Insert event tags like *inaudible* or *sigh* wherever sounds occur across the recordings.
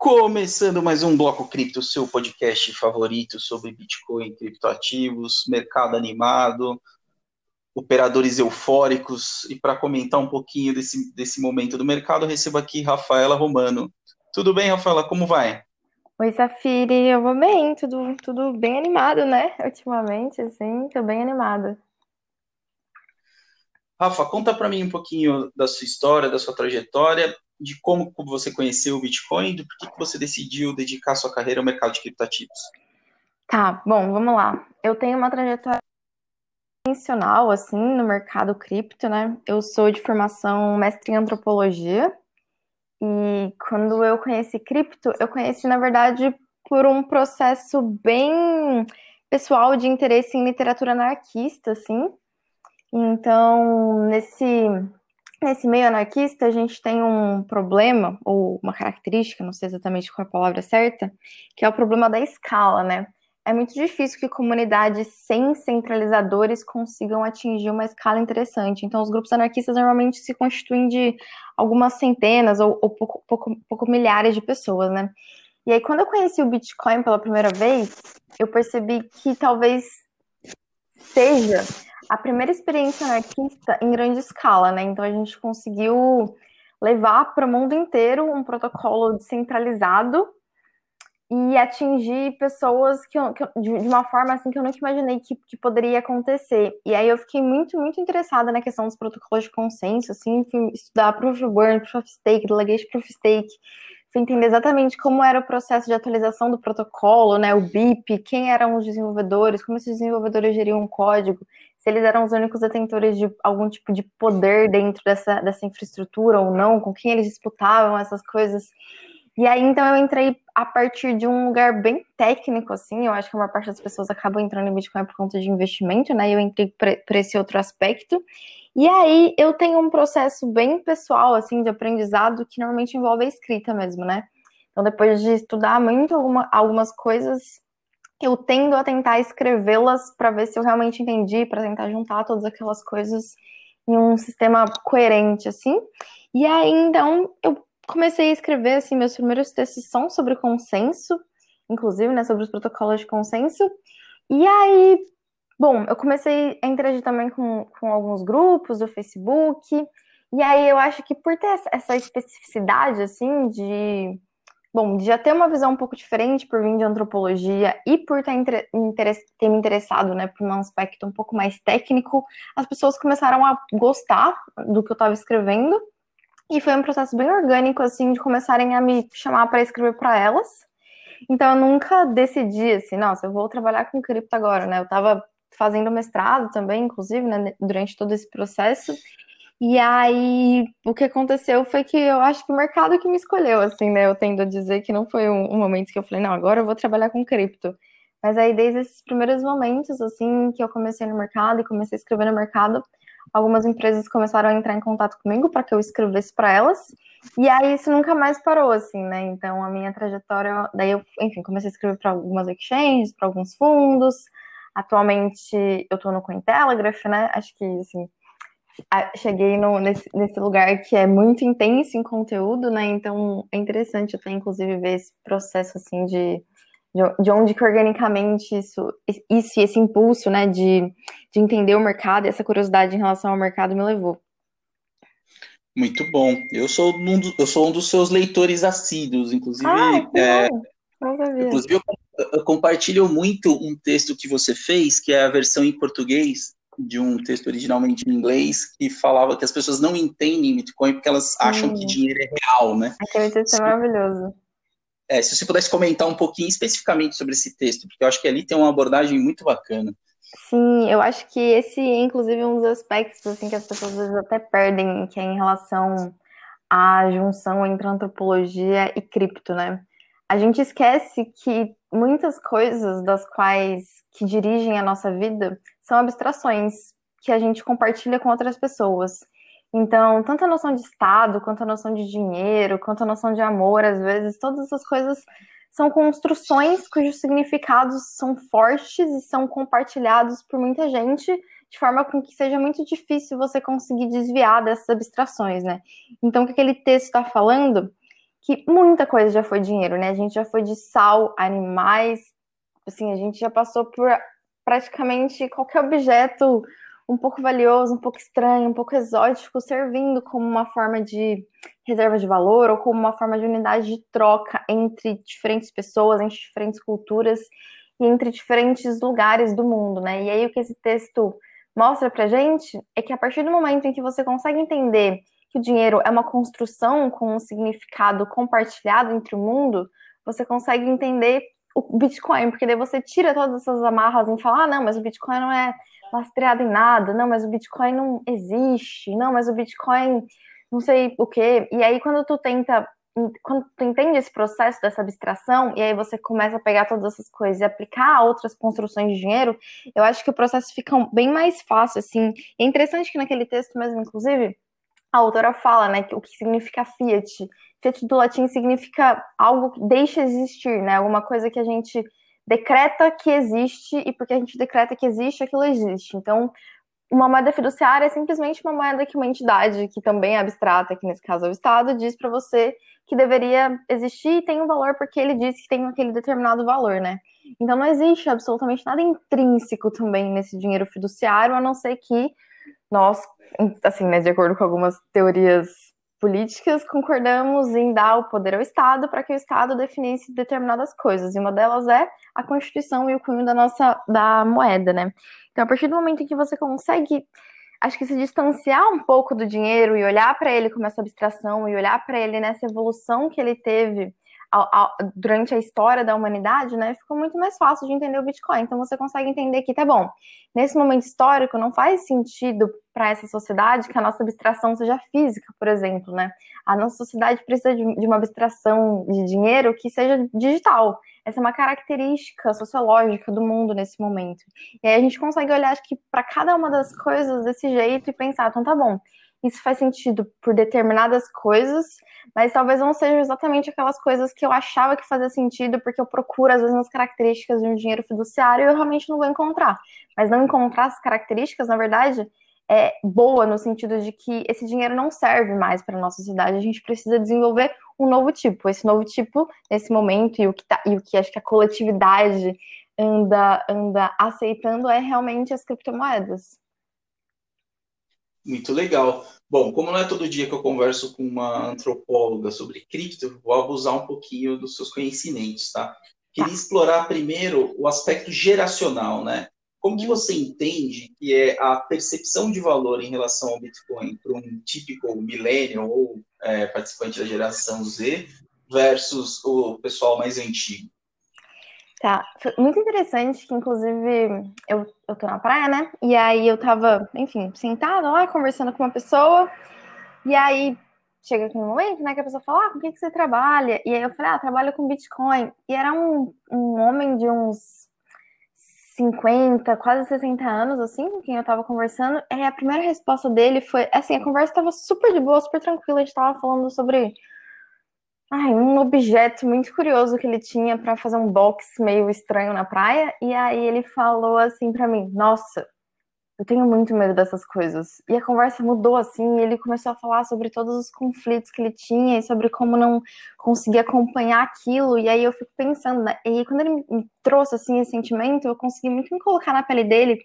Começando mais um Bloco Cripto, seu podcast favorito sobre Bitcoin, criptoativos, mercado animado, operadores eufóricos. E para comentar um pouquinho desse, desse momento do mercado, recebo aqui Rafaela Romano. Tudo bem, Rafaela? Como vai? Oi, Safiri, eu vou bem, tudo, tudo bem animado, né? Ultimamente, assim, tô bem animada. Rafa, conta para mim um pouquinho da sua história, da sua trajetória de como você conheceu o Bitcoin e do porquê que você decidiu dedicar sua carreira ao mercado de criptativos. Tá, bom, vamos lá. Eu tenho uma trajetória intencional, assim, no mercado cripto, né? Eu sou de formação mestre em antropologia e quando eu conheci cripto, eu conheci, na verdade, por um processo bem pessoal de interesse em literatura anarquista, assim. Então, nesse Nesse meio anarquista, a gente tem um problema, ou uma característica, não sei exatamente qual é a palavra certa, que é o problema da escala, né? É muito difícil que comunidades sem centralizadores consigam atingir uma escala interessante. Então, os grupos anarquistas normalmente se constituem de algumas centenas ou, ou pouco, pouco, pouco milhares de pessoas, né? E aí, quando eu conheci o Bitcoin pela primeira vez, eu percebi que talvez seja a primeira experiência anarquista em grande escala, né? Então a gente conseguiu levar para o mundo inteiro um protocolo descentralizado e atingir pessoas que, eu, que de, uma forma assim que eu nunca imaginei que, que, poderia acontecer. E aí eu fiquei muito, muito interessada na questão dos protocolos de consenso, assim, fui estudar Proof of Burn, Proof of Stake, Delegate Proof of Stake, fui entender exatamente como era o processo de atualização do protocolo, né, o BIP, quem eram os desenvolvedores, como esses desenvolvedores geriam o código se eles eram os únicos detentores de algum tipo de poder dentro dessa, dessa infraestrutura ou não, com quem eles disputavam essas coisas. E aí, então, eu entrei a partir de um lugar bem técnico, assim, eu acho que a maior parte das pessoas acabam entrando em Bitcoin por conta de investimento, né, eu entrei por esse outro aspecto. E aí, eu tenho um processo bem pessoal, assim, de aprendizado, que normalmente envolve a escrita mesmo, né. Então, depois de estudar muito alguma, algumas coisas, eu tendo a tentar escrevê-las para ver se eu realmente entendi, para tentar juntar todas aquelas coisas em um sistema coerente, assim. E aí, então, eu comecei a escrever, assim, meus primeiros textos são sobre consenso, inclusive, né, sobre os protocolos de consenso. E aí, bom, eu comecei a interagir também com, com alguns grupos do Facebook. E aí, eu acho que por ter essa especificidade, assim, de Bom, de já ter uma visão um pouco diferente por vir de antropologia e por ter, ter me interessado né, por um aspecto um pouco mais técnico, as pessoas começaram a gostar do que eu estava escrevendo. E foi um processo bem orgânico, assim, de começarem a me chamar para escrever para elas. Então, eu nunca decidi, assim, nossa, eu vou trabalhar com cripto agora, né? Eu estava fazendo mestrado também, inclusive, né, durante todo esse processo. E aí, o que aconteceu foi que eu acho que o mercado que me escolheu, assim, né? Eu tendo a dizer que não foi um, um momento que eu falei, não, agora eu vou trabalhar com cripto. Mas aí, desde esses primeiros momentos, assim, que eu comecei no mercado e comecei a escrever no mercado, algumas empresas começaram a entrar em contato comigo para que eu escrevesse para elas. E aí, isso nunca mais parou, assim, né? Então, a minha trajetória, daí eu, enfim, comecei a escrever para algumas exchanges, para alguns fundos. Atualmente, eu estou no Cointelegraph, né? Acho que, assim, cheguei no, nesse, nesse, lugar que é muito intenso em conteúdo, né? Então é interessante até, inclusive, ver esse processo assim de, de onde que organicamente isso, isso esse impulso, né, de, de entender o mercado, essa curiosidade em relação ao mercado me levou. Muito bom. Eu sou um, do, eu sou um dos seus leitores assíduos, inclusive. Ah, é, inclusive, eu, eu compartilho muito um texto que você fez, que é a versão em português, de um texto originalmente em inglês que falava que as pessoas não entendem Bitcoin porque elas acham que dinheiro é real, né? Aquele texto é maravilhoso. É, se você pudesse comentar um pouquinho especificamente sobre esse texto, porque eu acho que ali tem uma abordagem muito bacana. Sim, eu acho que esse é, inclusive, um dos aspectos assim, que as pessoas às vezes até perdem, que é em relação à junção entre antropologia e cripto, né? A gente esquece que muitas coisas das quais que dirigem a nossa vida são abstrações que a gente compartilha com outras pessoas. Então, tanto a noção de Estado, quanto a noção de dinheiro, quanto a noção de amor, às vezes, todas essas coisas são construções cujos significados são fortes e são compartilhados por muita gente, de forma com que seja muito difícil você conseguir desviar dessas abstrações, né? Então, o que aquele texto está falando que muita coisa já foi dinheiro, né? A gente já foi de sal, animais, assim, a gente já passou por praticamente qualquer objeto um pouco valioso, um pouco estranho, um pouco exótico, servindo como uma forma de reserva de valor ou como uma forma de unidade de troca entre diferentes pessoas, entre diferentes culturas e entre diferentes lugares do mundo, né? E aí o que esse texto mostra pra gente é que a partir do momento em que você consegue entender que o dinheiro é uma construção com um significado compartilhado entre o mundo, você consegue entender o Bitcoin, porque daí você tira todas essas amarras e fala, ah, não, mas o Bitcoin não é lastreado em nada, não, mas o Bitcoin não existe, não, mas o Bitcoin não sei o quê. E aí quando tu tenta, quando tu entende esse processo dessa abstração, e aí você começa a pegar todas essas coisas e aplicar a outras construções de dinheiro, eu acho que o processo fica bem mais fácil, assim. É interessante que naquele texto mesmo, inclusive, a autora fala, né, o que significa fiat. Fiat do latim significa algo que deixa existir, né, alguma coisa que a gente decreta que existe e porque a gente decreta que existe, aquilo existe. Então, uma moeda fiduciária é simplesmente uma moeda que uma entidade, que também é abstrata, que nesse caso é o Estado, diz para você que deveria existir e tem um valor porque ele disse que tem aquele determinado valor, né? Então não existe absolutamente nada intrínseco também nesse dinheiro fiduciário, a não ser que nós, assim, né, de acordo com algumas teorias políticas, concordamos em dar o poder ao Estado para que o Estado definisse determinadas coisas. E uma delas é a Constituição e o cunho da nossa da moeda, né? Então, a partir do momento em que você consegue, acho que se distanciar um pouco do dinheiro e olhar para ele como essa abstração e olhar para ele nessa evolução que ele teve durante a história da humanidade, né, ficou muito mais fácil de entender o Bitcoin. Então você consegue entender que, tá bom, nesse momento histórico não faz sentido para essa sociedade que a nossa abstração seja física, por exemplo, né? A nossa sociedade precisa de, de uma abstração de dinheiro que seja digital. Essa é uma característica sociológica do mundo nesse momento. E aí a gente consegue olhar, acho que, para cada uma das coisas desse jeito e pensar, então tá bom, isso faz sentido por determinadas coisas, mas talvez não sejam exatamente aquelas coisas que eu achava que fazia sentido, porque eu procuro, às vezes, as características de um dinheiro fiduciário e eu realmente não vou encontrar. Mas não encontrar as características, na verdade, é boa no sentido de que esse dinheiro não serve mais para a nossa sociedade, a gente precisa desenvolver um novo tipo. Esse novo tipo, nesse momento, e o que, tá, e o que acho que a coletividade anda, anda aceitando é realmente as criptomoedas. Muito legal. Bom, como não é todo dia que eu converso com uma antropóloga sobre cripto, vou abusar um pouquinho dos seus conhecimentos, tá? Queria tá. explorar primeiro o aspecto geracional, né? Como que você entende que é a percepção de valor em relação ao Bitcoin para um típico millennial ou é, participante da geração Z versus o pessoal mais antigo? Tá, muito interessante que, inclusive, eu, eu tô na praia, né? E aí eu tava, enfim, sentada lá, conversando com uma pessoa, e aí chega aquele momento, né, que a pessoa fala, ah, com que, que você trabalha? E aí eu falei, ah, trabalho com Bitcoin. E era um, um homem de uns 50, quase 60 anos, assim, com quem eu tava conversando. E a primeira resposta dele foi, assim, a conversa tava super de boa, super tranquila, a gente tava falando sobre ai, um objeto muito curioso que ele tinha para fazer um box meio estranho na praia. E aí ele falou assim para mim: Nossa, eu tenho muito medo dessas coisas. E a conversa mudou assim, e ele começou a falar sobre todos os conflitos que ele tinha e sobre como não conseguir acompanhar aquilo. E aí eu fico pensando, né? e quando ele me trouxe assim esse sentimento, eu consegui muito me colocar na pele dele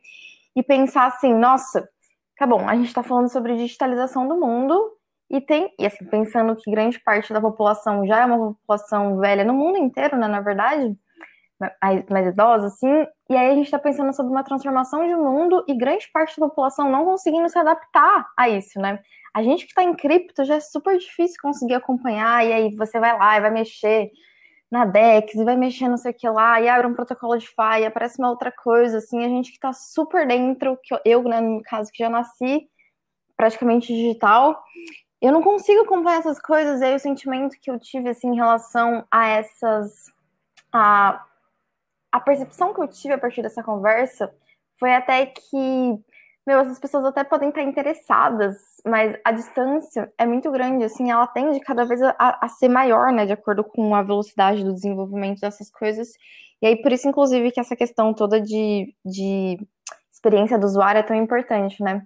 e pensar assim: Nossa, tá bom, a gente está falando sobre digitalização do mundo e tem, e assim, pensando que grande parte da população já é uma população velha no mundo inteiro, né, na verdade, mais, mais idosa, assim, e aí a gente está pensando sobre uma transformação de mundo e grande parte da população não conseguindo se adaptar a isso, né? A gente que está em cripto já é super difícil conseguir acompanhar, e aí você vai lá e vai mexer na DEX, e vai mexer não sei o que lá, e abre um protocolo de FI, aparece uma outra coisa, assim, a gente que está super dentro, que eu, né, no caso, que já nasci praticamente digital, eu não consigo acompanhar essas coisas, e aí o sentimento que eu tive, assim, em relação a essas... A, a percepção que eu tive a partir dessa conversa foi até que, meu, essas pessoas até podem estar interessadas, mas a distância é muito grande, assim, ela tende cada vez a, a ser maior, né, de acordo com a velocidade do desenvolvimento dessas coisas, e aí por isso, inclusive, que essa questão toda de, de experiência do usuário é tão importante, né.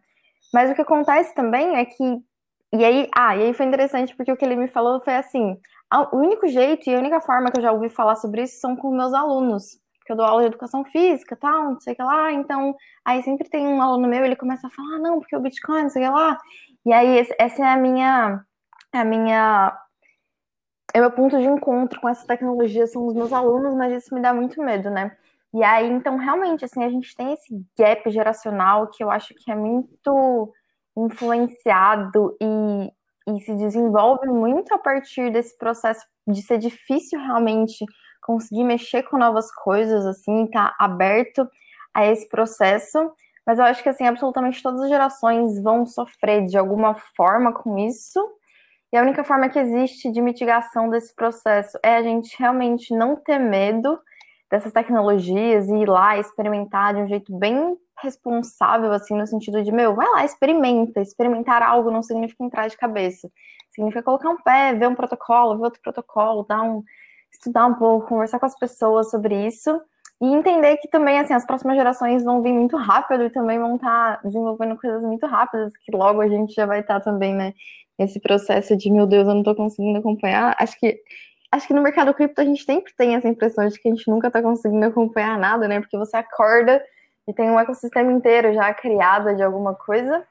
Mas o que acontece também é que e aí, ah, e aí foi interessante porque o que ele me falou foi assim: o único jeito e a única forma que eu já ouvi falar sobre isso são com meus alunos. Porque eu dou aula de educação física tal, não sei o que lá. Então, aí sempre tem um aluno meu, ele começa a falar, ah, não, porque o Bitcoin, não sei o que lá. E aí, essa é a minha. A minha é o meu ponto de encontro com essa tecnologia são os meus alunos, mas isso me dá muito medo, né? E aí, então, realmente, assim, a gente tem esse gap geracional que eu acho que é muito influenciado e, e se desenvolve muito a partir desse processo de ser difícil realmente conseguir mexer com novas coisas, assim, tá aberto a esse processo. Mas eu acho que, assim, absolutamente todas as gerações vão sofrer de alguma forma com isso. E a única forma que existe de mitigação desse processo é a gente realmente não ter medo dessas tecnologias e ir lá experimentar de um jeito bem responsável, assim, no sentido de, meu, vai lá, experimenta. Experimentar algo não significa entrar de cabeça. Significa colocar um pé, ver um protocolo, ver outro protocolo, dar um, estudar um pouco, conversar com as pessoas sobre isso e entender que também, assim, as próximas gerações vão vir muito rápido e também vão estar tá desenvolvendo coisas muito rápidas, que logo a gente já vai estar tá também, né, nesse processo de, meu Deus, eu não estou conseguindo acompanhar. Acho que acho que no mercado cripto a gente sempre tem essa impressão de que a gente nunca está conseguindo acompanhar nada, né? Porque você acorda e tem um ecossistema inteiro já criado de alguma coisa,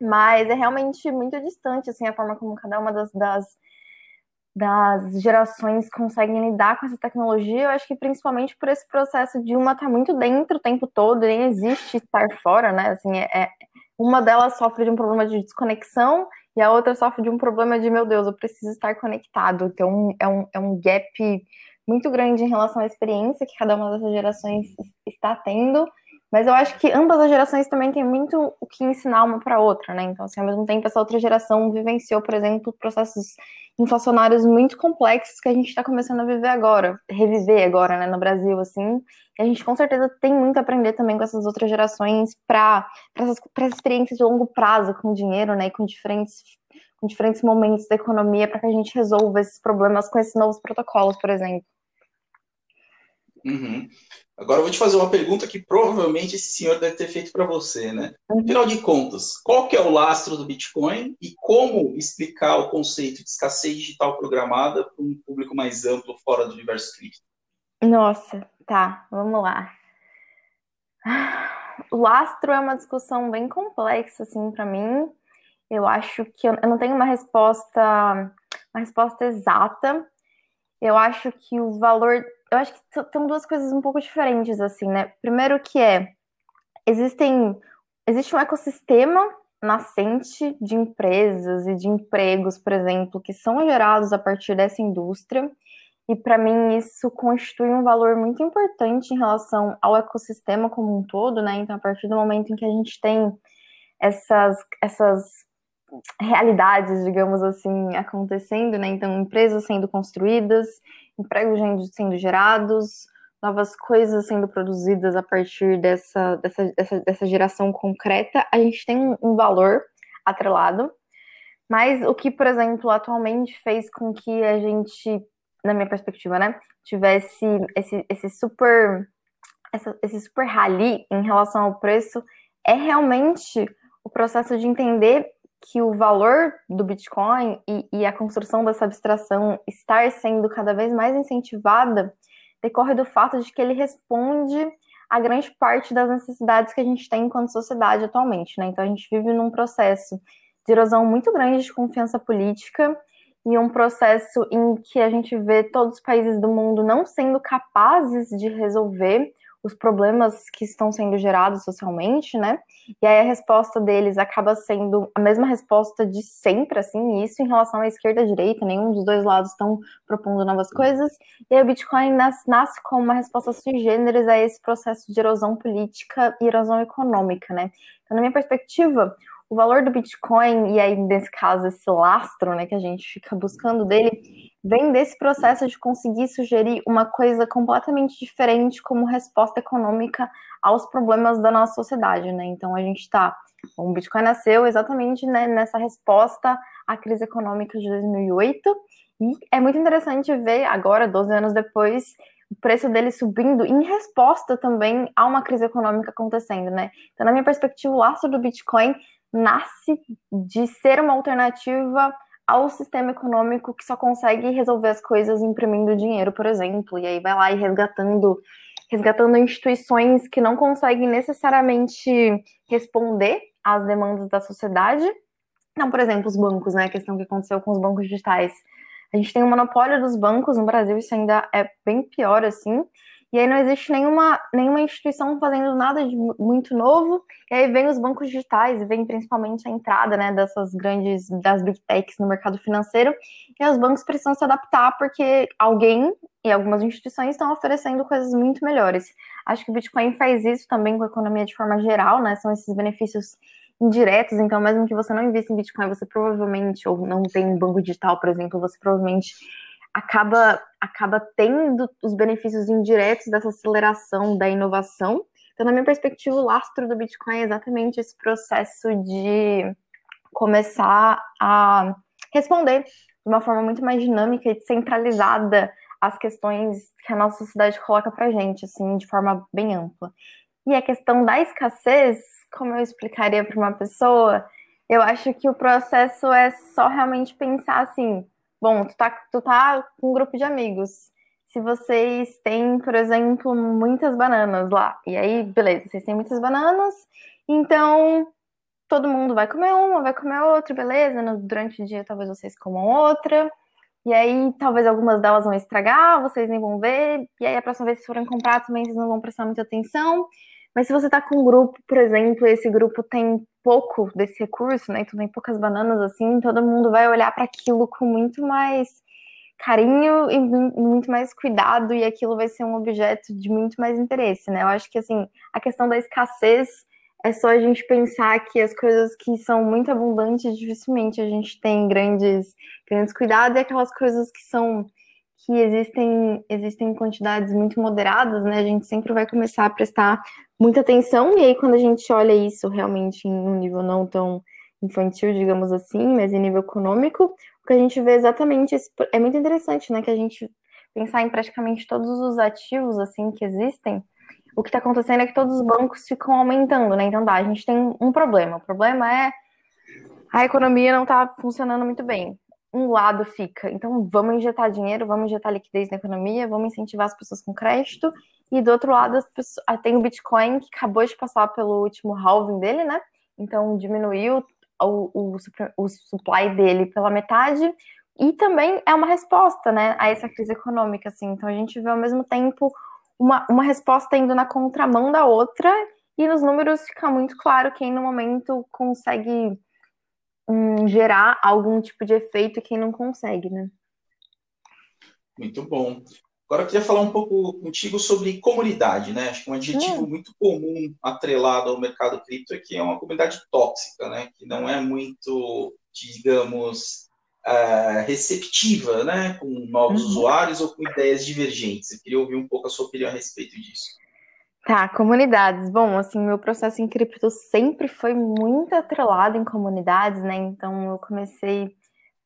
mas é realmente muito distante, assim, a forma como cada uma das, das, das gerações conseguem lidar com essa tecnologia. Eu acho que principalmente por esse processo de uma estar tá muito dentro o tempo todo, nem existe estar fora, né? Assim, é, é uma delas sofre de um problema de desconexão e a outra sofre de um problema de, meu Deus, eu preciso estar conectado. Então, é um, é um gap muito grande em relação à experiência que cada uma dessas gerações está tendo. Mas eu acho que ambas as gerações também têm muito o que ensinar uma para outra, né? Então, assim, ao mesmo tempo, essa outra geração vivenciou, por exemplo, processos inflacionários muito complexos que a gente está começando a viver agora, reviver agora, né, no Brasil, assim. E a gente com certeza tem muito a aprender também com essas outras gerações para essas, essas experiências de longo prazo com dinheiro, né, e com diferentes, com diferentes momentos da economia para que a gente resolva esses problemas com esses novos protocolos, por exemplo. Uhum. Agora eu vou te fazer uma pergunta que provavelmente esse senhor deve ter feito para você, né? Uhum. Afinal de contas, qual que é o lastro do Bitcoin e como explicar o conceito de escassez digital programada para um público mais amplo fora do universo cripto? Nossa, tá, vamos lá. O lastro é uma discussão bem complexa, assim, para mim. Eu acho que eu, eu não tenho uma resposta, uma resposta exata. Eu acho que o valor eu acho que são duas coisas um pouco diferentes, assim, né? Primeiro que é, existem, existe um ecossistema nascente de empresas e de empregos, por exemplo, que são gerados a partir dessa indústria, e para mim isso constitui um valor muito importante em relação ao ecossistema como um todo, né? Então, a partir do momento em que a gente tem essas, essas realidades, digamos assim, acontecendo, né? Então, empresas sendo construídas, empregos sendo gerados, novas coisas sendo produzidas a partir dessa, dessa, dessa, dessa geração concreta, a gente tem um, valor atrelado. Mas o que, por exemplo, atualmente fez com que a gente, na minha perspectiva, né, tivesse esse, esse super essa, esse super rally em relação ao preço é realmente o processo de entender que o valor do Bitcoin e, e, a construção dessa abstração estar sendo cada vez mais incentivada decorre do fato de que ele responde a grande parte das necessidades que a gente tem enquanto sociedade atualmente, né? Então a gente vive num processo de erosão muito grande de confiança política e um processo em que a gente vê todos os países do mundo não sendo capazes de resolver os problemas que estão sendo gerados socialmente, né? E aí a resposta deles acaba sendo a mesma resposta de sempre, assim, isso em relação à esquerda e à direita, nenhum dos dois lados estão propondo novas coisas. E aí o Bitcoin nasce, nasce como uma resposta sui generis a esse processo de erosão política e erosão econômica, né? Então, na minha perspectiva, o valor do Bitcoin, e aí nesse caso esse lastro né, que a gente fica buscando dele, vem desse processo de conseguir sugerir uma coisa completamente diferente como resposta econômica aos problemas da nossa sociedade. Né? Então a gente está. O Bitcoin nasceu exatamente né, nessa resposta à crise econômica de 2008, e é muito interessante ver agora, 12 anos depois, o preço dele subindo em resposta também a uma crise econômica acontecendo, né? Então, na minha perspectiva, o lastro do Bitcoin nasce de ser uma alternativa ao sistema econômico que só consegue resolver as coisas imprimindo dinheiro, por exemplo, e aí vai lá e resgatando resgatando instituições que não conseguem necessariamente responder às demandas da sociedade. Não, por exemplo, os bancos, né? A questão que aconteceu com os bancos digitais. A gente tem o monopólio dos bancos no Brasil, isso ainda é bem pior, assim. E aí não existe nenhuma, nenhuma instituição fazendo nada de muito novo. E aí vem os bancos digitais, e vem principalmente a entrada né, dessas grandes, das big techs no mercado financeiro. E os bancos precisam se adaptar porque alguém e algumas instituições estão oferecendo coisas muito melhores. Acho que o Bitcoin faz isso também com a economia de forma geral, né? São esses benefícios indiretos, então mesmo que você não invista em Bitcoin, você provavelmente, ou não tem um banco digital, por exemplo, você provavelmente acaba, acaba tendo os benefícios indiretos dessa aceleração da inovação. Então, na minha perspectiva, o lastro do Bitcoin é exatamente esse processo de começar a responder de uma forma muito mais dinâmica e centralizada as questões que a nossa sociedade coloca para gente, assim, de forma bem ampla. E a questão da escassez, como eu explicaria para uma pessoa, eu acho que o processo é só realmente pensar assim, Bom, tu tá, tu tá com um grupo de amigos. Se vocês têm, por exemplo, muitas bananas lá, e aí, beleza, vocês têm muitas bananas, então todo mundo vai comer uma, vai comer outra, beleza? Durante o dia talvez vocês comam outra, e aí talvez algumas delas vão estragar, vocês nem vão ver, e aí a próxima vez que forem comprar também vocês não vão prestar muita atenção. Mas se você está com um grupo, por exemplo, e esse grupo tem pouco desse recurso, né? Então tem poucas bananas assim, todo mundo vai olhar para aquilo com muito mais carinho e muito mais cuidado e aquilo vai ser um objeto de muito mais interesse, né? Eu acho que assim, a questão da escassez é só a gente pensar que as coisas que são muito abundantes, dificilmente a gente tem grandes, grandes cuidados e aquelas coisas que são que existem existem quantidades muito moderadas, né? A gente sempre vai começar a prestar muita atenção, e aí quando a gente olha isso realmente em um nível não tão infantil, digamos assim, mas em nível econômico, o que a gente vê exatamente esse, é muito interessante, né, que a gente pensar em praticamente todos os ativos assim que existem, o que está acontecendo é que todos os bancos ficam aumentando, né? Então, dá, a gente tem um problema. O problema é a economia não está funcionando muito bem. Um lado fica, então vamos injetar dinheiro, vamos injetar liquidez na economia, vamos incentivar as pessoas com crédito, e do outro lado, pessoas, ah, tem o Bitcoin, que acabou de passar pelo último halving dele, né? Então diminuiu o, o, o supply dele pela metade. E também é uma resposta, né, a essa crise econômica, assim. Então a gente vê ao mesmo tempo uma, uma resposta indo na contramão da outra, e nos números fica muito claro quem no momento consegue hum, gerar algum tipo de efeito e quem não consegue, né? Muito bom. Agora eu queria falar um pouco contigo sobre comunidade, né? Acho que um adjetivo hum. muito comum atrelado ao mercado cripto é que é uma comunidade tóxica, né? Que não é muito, digamos, uh, receptiva, né? Com novos uhum. usuários ou com ideias divergentes. Eu queria ouvir um pouco a sua opinião a respeito disso. Tá, comunidades. Bom, assim, meu processo em cripto sempre foi muito atrelado em comunidades, né? Então eu comecei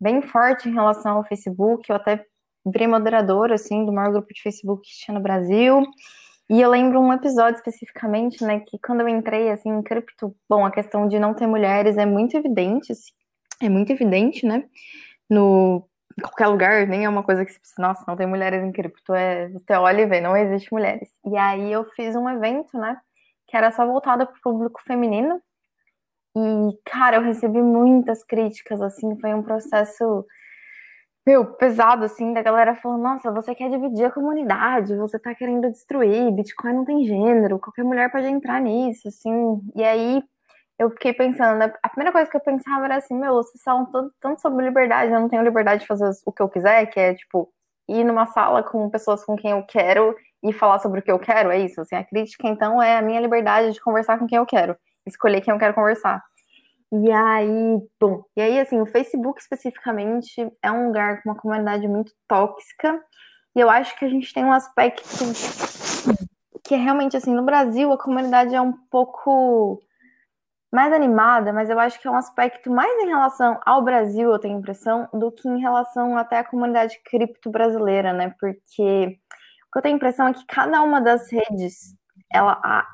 bem forte em relação ao Facebook, eu até virei moderadora, assim, do maior grupo de Facebook que tinha no Brasil. E eu lembro um episódio especificamente, né, que quando eu entrei, assim, em cripto, bom, a questão de não ter mulheres é muito evidente, assim, é muito evidente, né, no qualquer lugar, nem é uma coisa que se nossa, não tem mulheres em cripto, é, você olha e vê, não existe mulheres. E aí eu fiz um evento, né, que era só voltado para o público feminino, e, cara, eu recebi muitas críticas, assim, foi um processo meu, pesado, assim, da galera falando, nossa, você quer dividir a comunidade, você tá querendo destruir, Bitcoin não tem gênero, qualquer mulher pode entrar nisso, assim. E aí eu fiquei pensando, né, a primeira coisa que eu pensava era assim, meu, vocês falam tanto, tanto sobre liberdade, eu não tenho liberdade de fazer o que eu quiser, que é, tipo, ir numa sala com pessoas com quem eu quero e falar sobre o que eu quero, é isso, assim, a crítica, então, é a minha liberdade de conversar com quem eu quero, escolher quem eu quero conversar. E aí, bom, e aí assim, o Facebook especificamente é um lugar com uma comunidade muito tóxica. E eu acho que a gente tem um aspecto que é realmente assim, no Brasil a comunidade é um pouco mais animada, mas eu acho que é um aspecto mais em relação ao Brasil, eu tenho a impressão, do que em relação até à comunidade cripto brasileira, né? Porque o que eu tenho a impressão é que cada uma das redes, ela a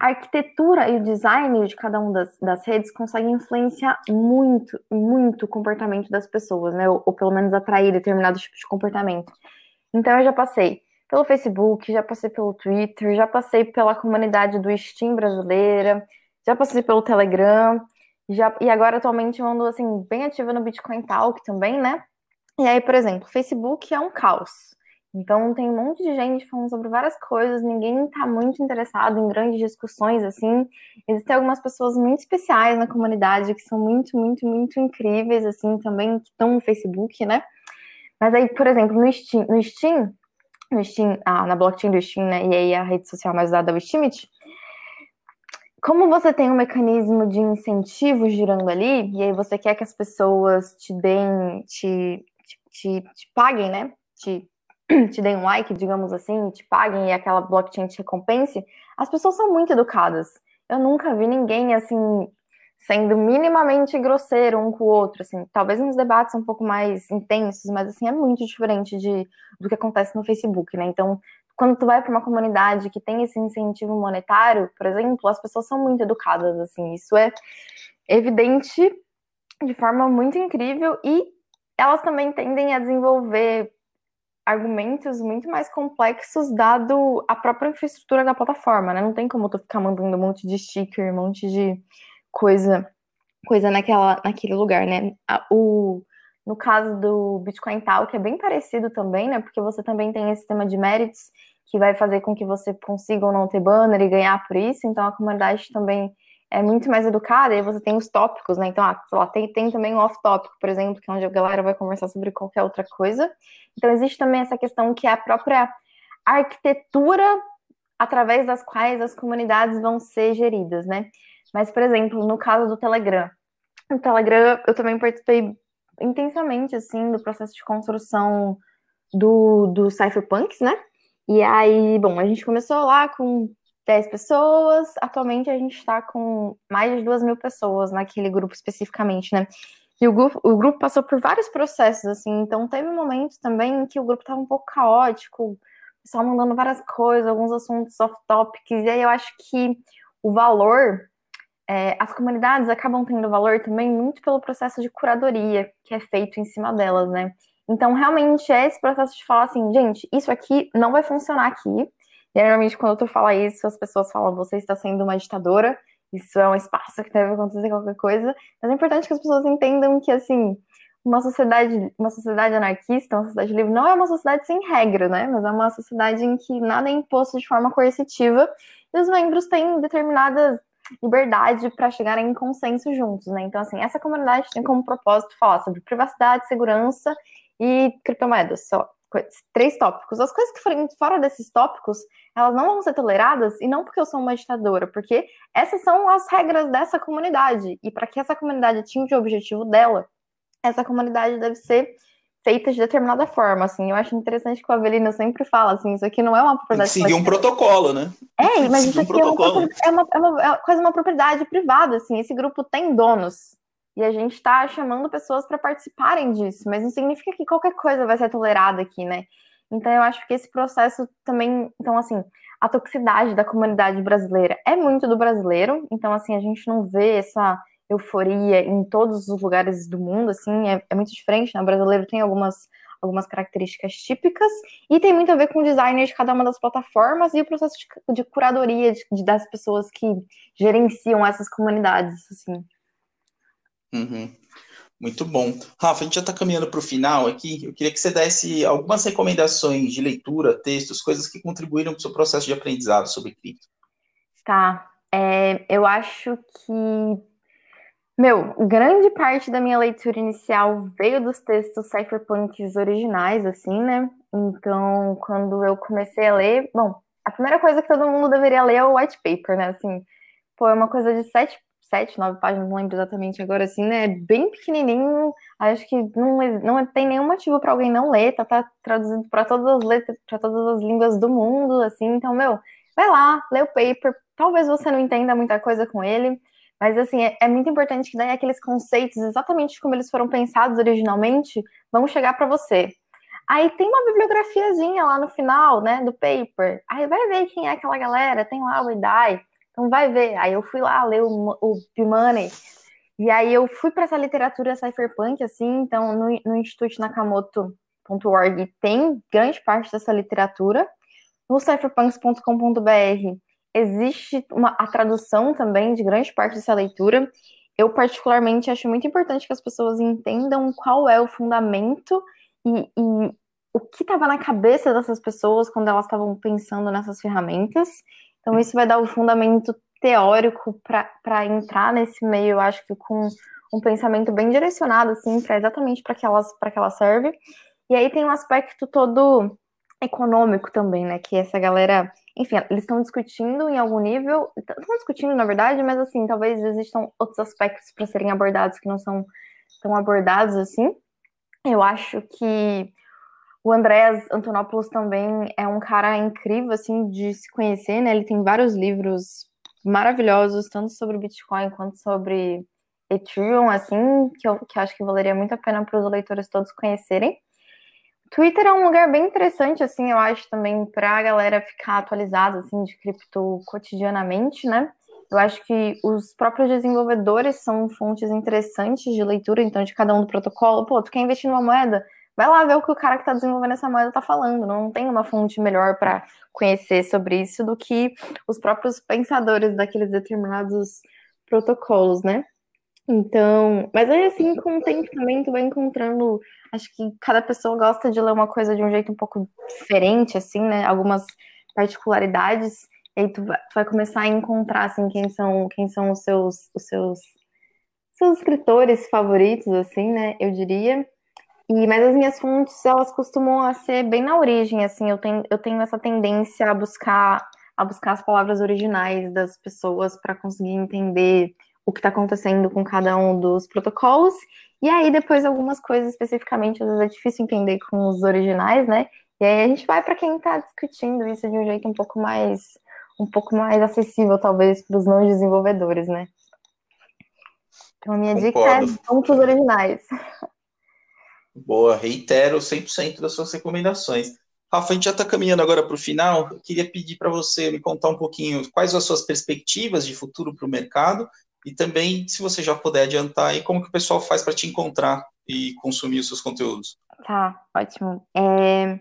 arquitetura e o design de cada uma das, das redes conseguem influenciar muito, muito o comportamento das pessoas, né? Ou, ou, pelo menos atrair determinado tipo de comportamento. Então eu já passei pelo Facebook, já passei pelo Twitter, já passei pela comunidade do Steam brasileira, já passei pelo Telegram, já, e agora atualmente eu ando assim, bem ativa no Bitcoin Talk também, né? E aí, por exemplo, Facebook é um caos. Então tem um monte de gente falando sobre várias coisas, ninguém está muito interessado em grandes discussões assim. Existem algumas pessoas muito especiais na comunidade que são muito, muito, muito incríveis assim também que estão no Facebook, né? Mas aí, por exemplo, no Steam, no Steam, no Steam, ah, na blockchain do Steam, né? E aí a rede social mais usada é o Steemit. Como você tem um mecanismo de incentivo girando ali, e aí você quer que as pessoas te deem, te, te, te paguem, né? Te *clears throat* te deem um like, digamos assim, te paguem e aquela blockchain te recompense, as pessoas são muito educadas. Eu nunca vi ninguém assim sendo minimamente grosseiro um com o outro, assim, talvez nos debates um pouco mais intensos, mas assim é muito diferente de do que acontece no Facebook, né? Então, quando tu vai para uma comunidade que tem esse incentivo monetário, por exemplo, as pessoas são muito educadas, assim, isso é evidente de forma muito incrível e elas também tendem a desenvolver argumentos muito mais complexos dado a própria infraestrutura da plataforma, né? Não tem como tu ficar mandando um monte de sticker, um monte de coisa, coisa naquela, naquele lugar, né? O, no caso do Bitcoin Talk é bem parecido também, né? Porque você também tem esse sistema de méritos que vai fazer com que você consiga ou não ter banner e ganhar por isso. Então a comunidade também é muito mais educada, e você tem os tópicos, né? Então, ah, lá, tem, tem também o off-tópico, por exemplo, que é onde a galera vai conversar sobre qualquer outra coisa. Então, existe também essa questão que é a própria arquitetura através das quais as comunidades vão ser geridas, né? Mas, por exemplo, no caso do Telegram, o Telegram eu também participei intensamente, assim, do processo de construção do, do Cypherpunks, né? E aí, bom, a gente começou lá com 10 pessoas. Atualmente a gente está com mais de 2 mil pessoas naquele grupo especificamente, né? E o grupo, o grupo passou por vários processos, assim, então teve um momento também que o grupo estava um pouco caótico, o pessoal mandando várias coisas, alguns assuntos off-topics, e aí eu acho que o valor, é, as comunidades acabam tendo valor também muito pelo processo de curadoria que é feito em cima delas, né? Então, realmente, é esse processo de falar assim, gente, isso aqui não vai funcionar aqui, Geralmente, quando tu fala isso, as pessoas falam, você está sendo uma ditadora, isso é um espaço que deve acontecer qualquer coisa. Mas é importante que as pessoas entendam que, assim, uma sociedade, uma sociedade anarquista, uma sociedade livre, não é uma sociedade sem regra, né? Mas é uma sociedade em que nada é imposto de forma coercitiva e os membros têm determinadas liberdade para chegarem em consenso juntos, né? Então, assim, essa comunidade tem como propósito falar sobre privacidade, segurança e criptomoedas só três tópicos. As coisas que forem fora desses tópicos, elas não vão ser toleradas, e não porque eu sou uma ditadora, porque essas são as regras dessa comunidade. E para que essa comunidade atinja o objetivo dela, essa comunidade deve ser feita de determinada forma, assim. Eu acho interessante que o Avelino sempre fala, assim, isso aqui não é uma propriedade... Seguir um protocolo, né? É, mas isso aqui um é, uma, é, uma, é, uma, é quase uma propriedade privada, assim. Esse grupo tem donos, e a gente está chamando pessoas para participarem disso, mas não significa que qualquer coisa vai ser tolerada aqui, né? Então eu acho que esse processo também, então assim, a toxicidade da comunidade brasileira é muito do brasileiro, então assim, a gente não vê essa euforia em todos os lugares do mundo, assim, é, é muito diferente, né? O brasileiro tem algumas algumas características típicas e tem muito a ver com o design de cada uma das plataformas e o processo de, de curadoria de, de, das pessoas que gerenciam essas comunidades, assim. Uhum. Muito bom. Rafa, a gente já está caminhando para o final aqui. Eu queria que você desse algumas recomendações de leitura, textos, coisas que contribuíram para o seu processo de aprendizado sobre cripto. Tá. É, eu acho que, meu, grande parte da minha leitura inicial veio dos textos cypherpunks originais, assim, né? Então, quando eu comecei a ler, bom, a primeira coisa que todo mundo deveria ler é o white paper, né? Assim, pô, é uma coisa de sete sete, nove páginas, não lembro exatamente agora, assim, né? É bem pequenininho. Acho que não, não tem nenhum motivo para alguém não ler, tá, tá traduzido para todas as letras, para todas as línguas do mundo, assim. Então, meu, vai lá, lê o paper. Talvez você não entenda muita coisa com ele, mas assim, é, é muito importante que daí aqueles conceitos, exatamente como eles foram pensados originalmente, vão chegar para você. Aí tem uma bibliografiazinha lá no final, né, do paper. Aí vai ver quem é aquela galera, tem lá o IDAI, Então vai ver. Aí eu fui lá ler o, o P-Money. E aí eu fui para essa literatura cypherpunk, assim, então no, no Instituto Nakamoto.org tem grande parte dessa literatura. No cypherpunks.com.br existe uma, a tradução também de grande parte dessa leitura. Eu, particularmente, acho muito importante que as pessoas entendam qual é o fundamento e, e o que estava na cabeça dessas pessoas quando elas estavam pensando nessas ferramentas. Então, isso vai dar o fundamento teórico para entrar nesse meio, eu acho que com um pensamento bem direcionado, assim, para exatamente para que, elas, que ela serve. E aí tem um aspecto todo econômico também, né? Que essa galera, enfim, eles estão discutindo em algum nível, estão discutindo na verdade, mas assim, talvez existam outros aspectos para serem abordados que não são tão abordados assim. Eu acho que o Andréas Antonopoulos também é um cara incrível, assim, de se conhecer, né? Ele tem vários livros maravilhosos, tanto sobre Bitcoin quanto sobre Ethereum, assim, que eu que acho que valeria muito a pena para os leitores todos conhecerem. Twitter é um lugar bem interessante, assim, eu acho também para a galera ficar atualizada, assim, de cripto cotidianamente, né? Eu acho que os próprios desenvolvedores são fontes interessantes de leitura, então, de cada um do protocolo. Pô, tu quer investir numa moeda? Vai lá ver o que o cara que está desenvolvendo essa moeda está falando. Não tem uma fonte melhor para conhecer sobre isso do que os próprios pensadores daqueles determinados protocolos, né? Então, mas aí assim, com o tempo também tu vai encontrando, acho que cada pessoa gosta de ler uma coisa de um jeito um pouco diferente, assim, né? Algumas particularidades, e aí tu vai, começar a encontrar, assim, quem são, quem são os seus, os seus, seus escritores favoritos, assim, né? Eu diria. E, mas as minhas fontes, elas costumam a ser bem na origem, assim, eu tenho, eu tenho essa tendência a buscar, a buscar as palavras originais das pessoas para conseguir entender o que está acontecendo com cada um dos protocolos. E aí, depois, algumas coisas especificamente, às vezes é difícil entender com os originais, né? E aí a gente vai para quem está discutindo isso de um jeito um pouco mais um pouco mais acessível, talvez, para os não desenvolvedores, né? Então, a minha Concordo. dica é vamos para os originais. Boa, reitero 100% das suas recomendações. Rafa, a gente já está caminhando agora para o final. Eu queria pedir para você me contar um pouquinho quais as suas perspectivas de futuro para o mercado e também, se você já puder adiantar aí, como que o pessoal faz para te encontrar e consumir os seus conteúdos. Tá, ótimo. É...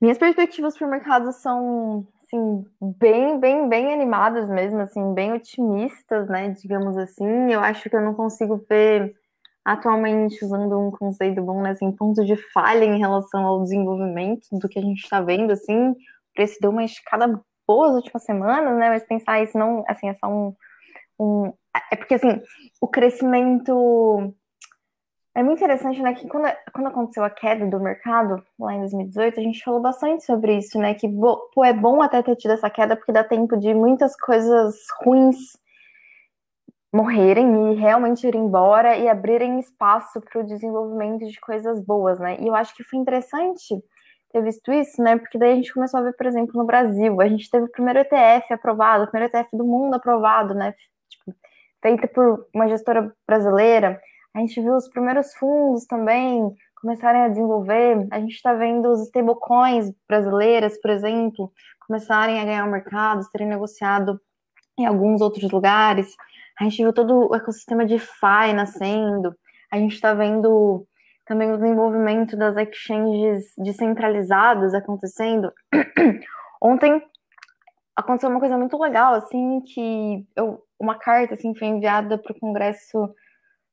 Minhas perspectivas para o mercado são, assim, bem, bem, bem animadas mesmo, assim, bem otimistas, né, digamos assim. Eu acho que eu não consigo ver atualmente, usando um conceito bom, né, assim, ponto de falha em relação ao desenvolvimento do que a gente está vendo, assim. O preço deu uma escada boa as últimas semanas, né, mas pensar isso não, assim, é só um, um é porque, assim, o crescimento. É muito interessante, né, que quando, quando aconteceu a queda do mercado, lá em 2018, a gente falou bastante sobre isso, né, que pô, é bom até ter tido essa queda, porque dá tempo de muitas coisas ruins morrerem e realmente ir embora e abrirem espaço para o desenvolvimento de coisas boas, né, e eu acho que foi interessante ter visto isso, né, porque daí a gente começou a ver, por exemplo, no Brasil, a gente teve o primeiro ETF aprovado, o primeiro ETF do mundo aprovado, né, tipo, feita por uma gestora brasileira. A gente viu os primeiros fundos também começarem a desenvolver. A gente está vendo os stablecoins brasileiras, por exemplo, começarem a ganhar o mercado, serem negociado em alguns outros lugares. A gente viu todo o ecossistema de DeFi nascendo. A gente está vendo também o desenvolvimento das exchanges descentralizadas acontecendo. *clears throat* Ontem aconteceu uma coisa muito legal, assim, que eu, uma carta, assim, foi enviada para o Congresso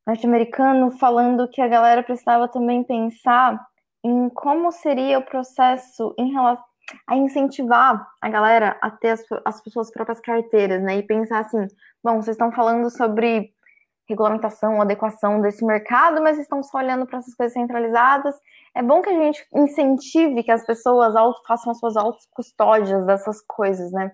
norte-americano falando que a galera precisava também pensar em como seria o processo em relação a incentivar a galera a ter as, as suas próprias carteiras, né? E pensar assim, bom, vocês estão falando sobre regulamentação, adequação desse mercado, mas estão só olhando para essas coisas centralizadas. É bom que a gente incentive que as pessoas auto, façam as suas autocustódias dessas coisas, né?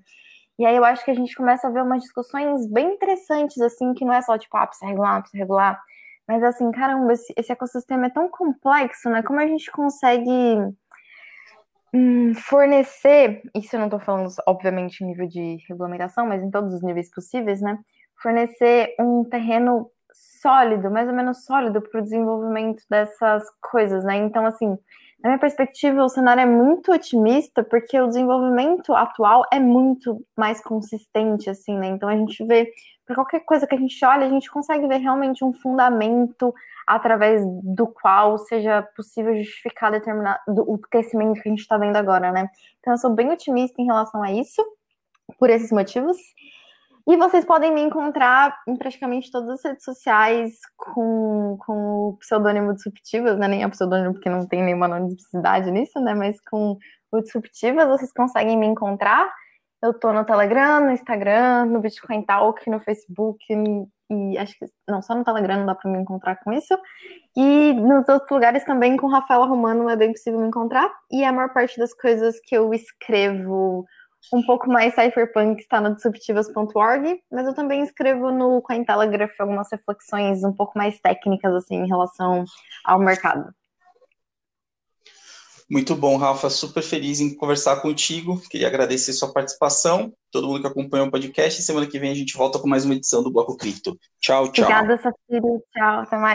E aí eu acho que a gente começa a ver umas discussões bem interessantes, assim, que não é só tipo, ah, precisa regular, precisa regular. Mas assim, caramba, esse, esse ecossistema é tão complexo, né? Como a gente consegue fornecer, isso eu não estou falando, obviamente, em nível de regulamentação, mas em todos os níveis possíveis, né? fornecer um terreno sólido, mais ou menos sólido para o desenvolvimento dessas coisas, né? Então, assim, Na minha perspectiva, o cenário é muito otimista, porque o desenvolvimento atual é muito mais consistente, assim, né? Então a gente vê, para qualquer coisa que a gente olha, a gente consegue ver realmente um fundamento através do qual seja possível justificar determinado o crescimento que a gente está vendo agora, né? Então eu sou bem otimista em relação a isso, por esses motivos. E vocês podem me encontrar em praticamente todas as redes sociais com, com o pseudônimo Disruptivas, né? Nem é pseudônimo porque não tem nenhuma necessidade nisso, né? Mas com o Disruptivas vocês conseguem me encontrar. Eu tô no Telegram, no Instagram, no Bitcoin Talk, no Facebook, e acho que não, só no Telegram não dá para me encontrar com isso. E nos outros lugares também com Rafaela Romano é bem possível me encontrar. E a maior parte das coisas que eu escrevo um pouco mais cypherpunk está no disruptivas.org, mas eu também escrevo no Cointelegraph algumas reflexões um pouco mais técnicas assim em relação ao mercado. Muito bom, Rafa. Super feliz em conversar contigo. Queria agradecer sua participação, todo mundo que acompanhou o podcast. Semana que vem a gente volta com mais uma edição do Bloco Cripto. Tchau, tchau. Obrigada, Safiri. Tchau, até mais.